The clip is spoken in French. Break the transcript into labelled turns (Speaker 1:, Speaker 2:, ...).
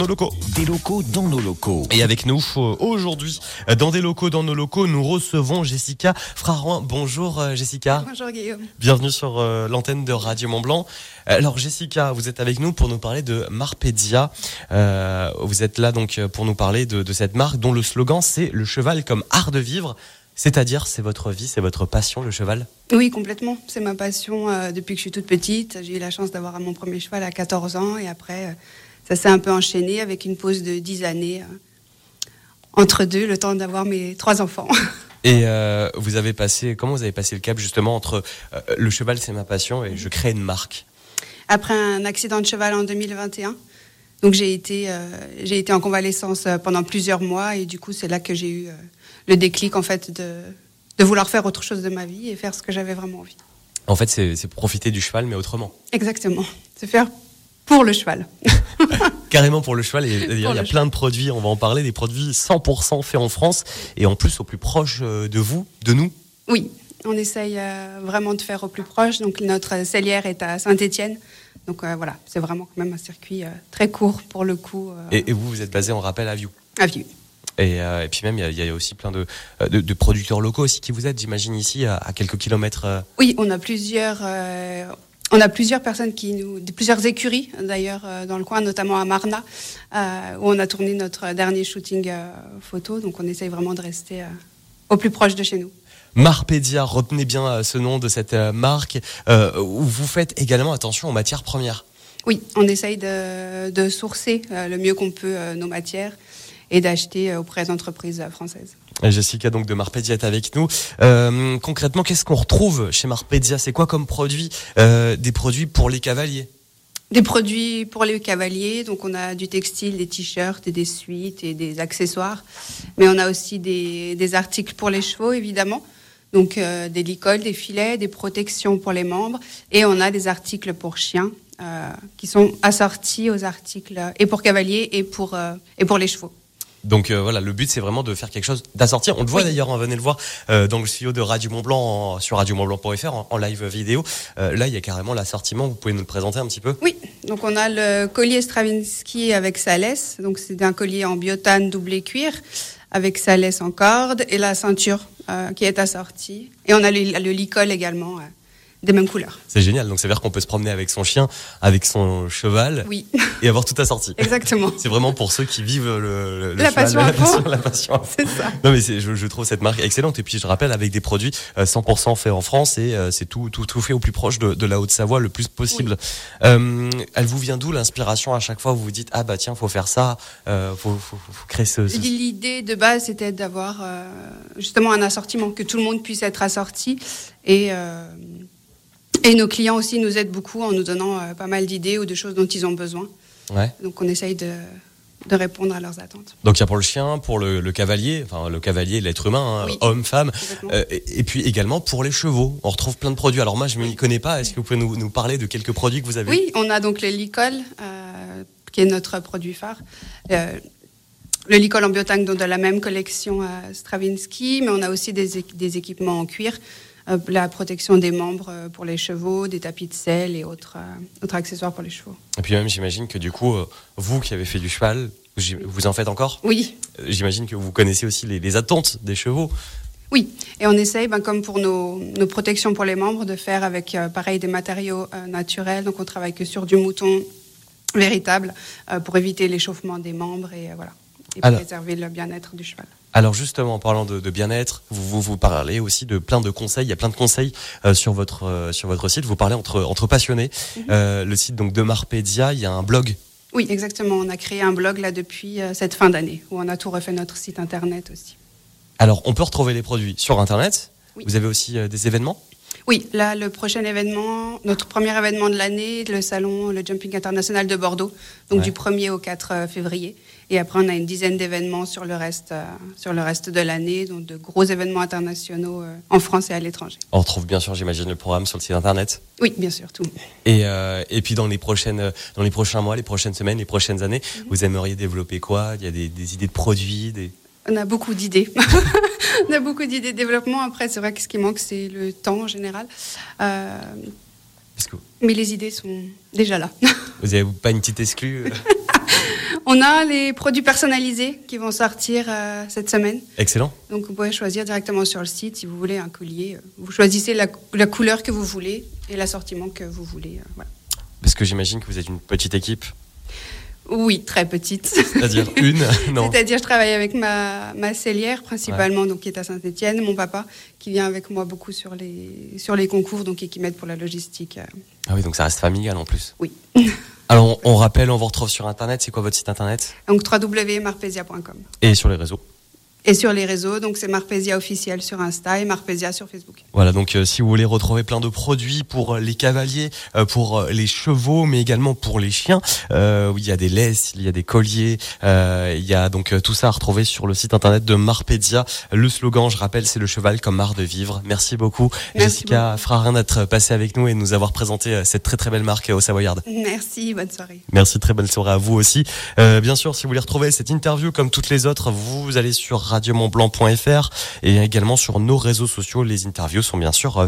Speaker 1: nos locaux.
Speaker 2: Des locaux dans nos locaux.
Speaker 1: Et avec nous, euh, aujourd'hui, euh, dans des locaux dans nos locaux, nous recevons Jessica Frarouin. Bonjour euh, Jessica.
Speaker 3: Bonjour Guillaume.
Speaker 1: Bienvenue sur euh, l'antenne de Radio Mont Blanc. Alors Jessica, vous êtes avec nous pour nous parler de Marpedia. Euh, vous êtes là donc pour nous parler de, de cette marque dont le slogan c'est le cheval comme art de vivre. C'est-à-dire, c'est votre vie, c'est votre passion, le cheval?
Speaker 3: Oui, complètement. C'est ma passion euh, depuis que je suis toute petite. J'ai eu la chance d'avoir mon premier cheval à 14 ans et après, euh, ça s'est un peu enchaîné avec une pause de 10 années euh, entre deux, le temps d'avoir mes trois enfants.
Speaker 1: Et euh, vous avez passé, comment vous avez passé le cap justement entre euh, le cheval c'est ma passion et je crée une marque?
Speaker 3: Après un accident de cheval en 2021, donc j'ai été, euh, j'ai été en convalescence pendant plusieurs mois et du coup c'est là que j'ai eu le déclic en fait de, de vouloir faire autre chose de ma vie et faire ce que j'avais vraiment envie.
Speaker 1: En fait, c'est c'est profiter du cheval, mais autrement.
Speaker 3: Exactement. C'est faire pour le cheval.
Speaker 1: Carrément pour le cheval. Et il y a
Speaker 3: le
Speaker 1: plein de produits, on va en parler, des produits 100% faits en France et en plus au plus proche euh, de vous, de nous.
Speaker 3: Oui, on essaye euh, vraiment de faire au plus proche. Donc notre cellière est à Saint-Étienne. Donc euh, voilà, c'est vraiment quand même un circuit euh, très court pour le coup euh,
Speaker 1: Et, et vous, vous êtes basé en rappel à View.
Speaker 3: à Vieux.
Speaker 1: Et, euh, et puis même, il y a- il y, a aussi plein de, de, de producteurs locaux aussi qui vous aident, j'imagine, ici, à, à quelques kilomètres.
Speaker 3: Oui, on a plusieurs. On a plusieurs personnes qui nous, plusieurs écuries d'ailleurs euh, dans le coin, notamment à Marna, euh, où on a tourné notre dernier shooting euh, photo. Donc on essaye vraiment de rester euh, au plus proche de chez nous.
Speaker 1: Marpedia, retenez bien ce nom de cette marque, où vous faites également attention aux matières premières.
Speaker 3: Oui, on essaye de, de sourcer le mieux qu'on peut nos matières et d'acheter auprès d'entreprises françaises.
Speaker 1: Jessica donc de Marpedia est avec nous. Euh, concrètement, qu'est-ce qu'on retrouve chez Marpedia? C'est quoi comme produit Euh, Des produits pour les cavaliers?
Speaker 3: Des produits pour les cavaliers, donc on a du textile, des t-shirts et des suites et des accessoires, mais on a aussi des, articles pour les chevaux évidemment, donc euh, des licoles, des filets, des protections pour les membres, et on a des articles pour chiens qui sont assortis aux articles et pour cavaliers et pour et pour les chevaux.
Speaker 1: Donc euh, voilà, le but c'est vraiment de faire quelque chose, d'assortir. On le voit
Speaker 3: Oui.
Speaker 1: d'ailleurs, on venait le voir euh, dans le studio de Radio Mont Blanc en- sur radiomontblanc.fr en, en live vidéo. Euh, là, il y a carrément l'assortiment. Vous pouvez nous le présenter un petit peu?
Speaker 3: Oui, donc on a le collier Stravinsky avec sa laisse, donc c'est un collier en biotane doublé cuir avec sa laisse en corde et la ceinture euh, qui est assortie. Et on a le, le licol également des mêmes couleurs.
Speaker 1: C'est génial. Donc ça veut dire qu'on peut se promener avec son chien, avec son cheval
Speaker 3: Oui,
Speaker 1: et avoir tout assorti.
Speaker 3: exactement.
Speaker 1: C'est vraiment pour ceux qui vivent le, le
Speaker 3: La
Speaker 1: cheval,
Speaker 3: passion
Speaker 1: la passion, la.
Speaker 3: C'est ça.
Speaker 1: Non mais je, je trouve cette marque excellente et puis je rappelle avec des produits euh, 100% faits en France et euh, c'est tout, tout tout fait au plus proche de, de la Haute-Savoie le plus possible. Euh, elle vous vient d'où l'inspiration à chaque fois? Où vous vous dites ah bah tiens faut faire ça, euh, faut, faut, faut- faut créer ce, ce-
Speaker 3: L'idée de base, c'était d'avoir euh, justement un assortiment, que tout le monde puisse être assorti. Et, euh, et nos clients aussi nous aident beaucoup en nous donnant euh, pas mal d'idées ou de choses dont ils ont besoin.
Speaker 1: ouais.
Speaker 3: Donc on essaye de, de répondre à leurs attentes.
Speaker 1: Donc il y a pour le chien, pour le, le cavalier, enfin le cavalier, l'être humain, hein,
Speaker 3: Oui.
Speaker 1: homme, femme, euh, et, et puis également pour les chevaux. On retrouve plein de produits. Alors moi je m'y connais pas. Est-ce que vous pouvez nous, nous parler de quelques produits que vous avez
Speaker 3: Oui, on a donc le licol, euh, qui est notre produit phare. Euh, le licol en biotane, donc de la même collection Stravinsky, mais on a aussi des, équ- des équipements en cuir, la protection des membres euh, pour les chevaux, des tapis de selle et autres, euh, autres accessoires pour les chevaux.
Speaker 1: Et puis même j'imagine que du coup euh, vous qui avez fait du cheval, vous en faites encore?
Speaker 3: Oui,
Speaker 1: Euh, J'imagine que vous connaissez aussi les, les attentes des chevaux.
Speaker 3: oui. Et on essaye, ben, comme pour nos, nos protections pour les membres, de faire avec, euh, pareil, des matériaux euh, naturels. Donc on travaille que sur du mouton véritable euh, pour éviter l'échauffement des membres et euh, voilà. Et
Speaker 1: Alors-
Speaker 3: préserver le bien-être du cheval.
Speaker 1: Alors justement, en parlant de, de bien-être, vous, vous vous parlez aussi de plein de conseils. Il y a plein de conseils euh, sur votre euh, sur votre site. Vous parlez entre entre passionnés. Euh, le site donc de Marpedia, il y a un blog.
Speaker 3: Oui, exactement. On a créé un blog là depuis euh, cette fin d'année où on a tout refait notre site internet aussi.
Speaker 1: Alors on peut retrouver les produits sur internet.
Speaker 3: Oui.
Speaker 1: Vous avez aussi euh, des événements?
Speaker 3: Oui, là, le prochain événement, notre premier événement de l'année, le salon, le Jumping International de Bordeaux, donc
Speaker 1: Ouais.
Speaker 3: du 1er au 4 euh, février. Et après, on a une dizaine d'événements sur le reste, euh, sur le reste de l'année, donc de gros événements internationaux euh, en France et à l'étranger.
Speaker 1: On retrouve bien sûr, j'imagine, le programme sur le site internet.
Speaker 3: Oui, bien sûr, tout.
Speaker 1: Et, euh, et puis dans les prochaines, dans les prochains mois, les prochaines semaines, les prochaines années,
Speaker 3: Mhm.
Speaker 1: vous aimeriez développer quoi? Il y a des, des idées de produits, des.
Speaker 3: On a beaucoup d'idées. on a beaucoup d'idées de développement. Après, c'est vrai que ce qui manque, c'est le temps en général. Euh,
Speaker 1: que
Speaker 3: mais les idées sont déjà là.
Speaker 1: vous avez pas une petite exclue euh
Speaker 3: On a les produits personnalisés qui vont sortir euh, cette semaine.
Speaker 1: Excellent.
Speaker 3: Donc vous pouvez choisir directement sur le site si vous voulez un collier. Vous choisissez la, la couleur que vous voulez et l'assortiment que vous voulez. euh, voilà.
Speaker 1: Parce que j'imagine que vous êtes une petite équipe,
Speaker 3: Oui, très petite.
Speaker 1: c'est-à-dire une. Non.
Speaker 3: C'est-à-dire, je travaille avec ma, ma cellière principalement, donc qui est à Saint-Etienne, mon papa, qui vient avec moi beaucoup sur les, sur les concours, donc et qui m'aide pour la logistique. euh.
Speaker 1: Ah oui, donc ça reste familial en plus.
Speaker 3: Oui.
Speaker 1: Alors on, on rappelle, on vous retrouve sur internet. C'est quoi votre site internet?
Speaker 3: Donc www.marpesia.com.
Speaker 1: Et sur les réseaux.
Speaker 3: Et sur les réseaux, donc c'est Marpesia officiel sur Insta et Marpesia sur Facebook.
Speaker 1: Voilà, donc euh, si vous voulez retrouver plein de produits pour euh, les cavaliers, euh, pour les chevaux, mais également pour les chiens, euh, il y a des laisses, il y a des colliers, euh, il y a donc tout ça à retrouver sur le site internet de Marpedia. Le slogan, je rappelle, c'est le cheval comme art de vivre. Merci beaucoup,
Speaker 3: Merci
Speaker 1: Jessica Frarin d'être passée avec nous et de nous avoir présenté cette très très belle marque au Savoyard.
Speaker 3: Merci, bonne soirée.
Speaker 1: Merci, très bonne soirée à vous aussi. Euh, bien sûr, si vous voulez retrouver cette interview comme toutes les autres, vous allez sur radiomontblanc.fr et également sur nos réseaux sociaux. Les interviews sont bien sûr euh,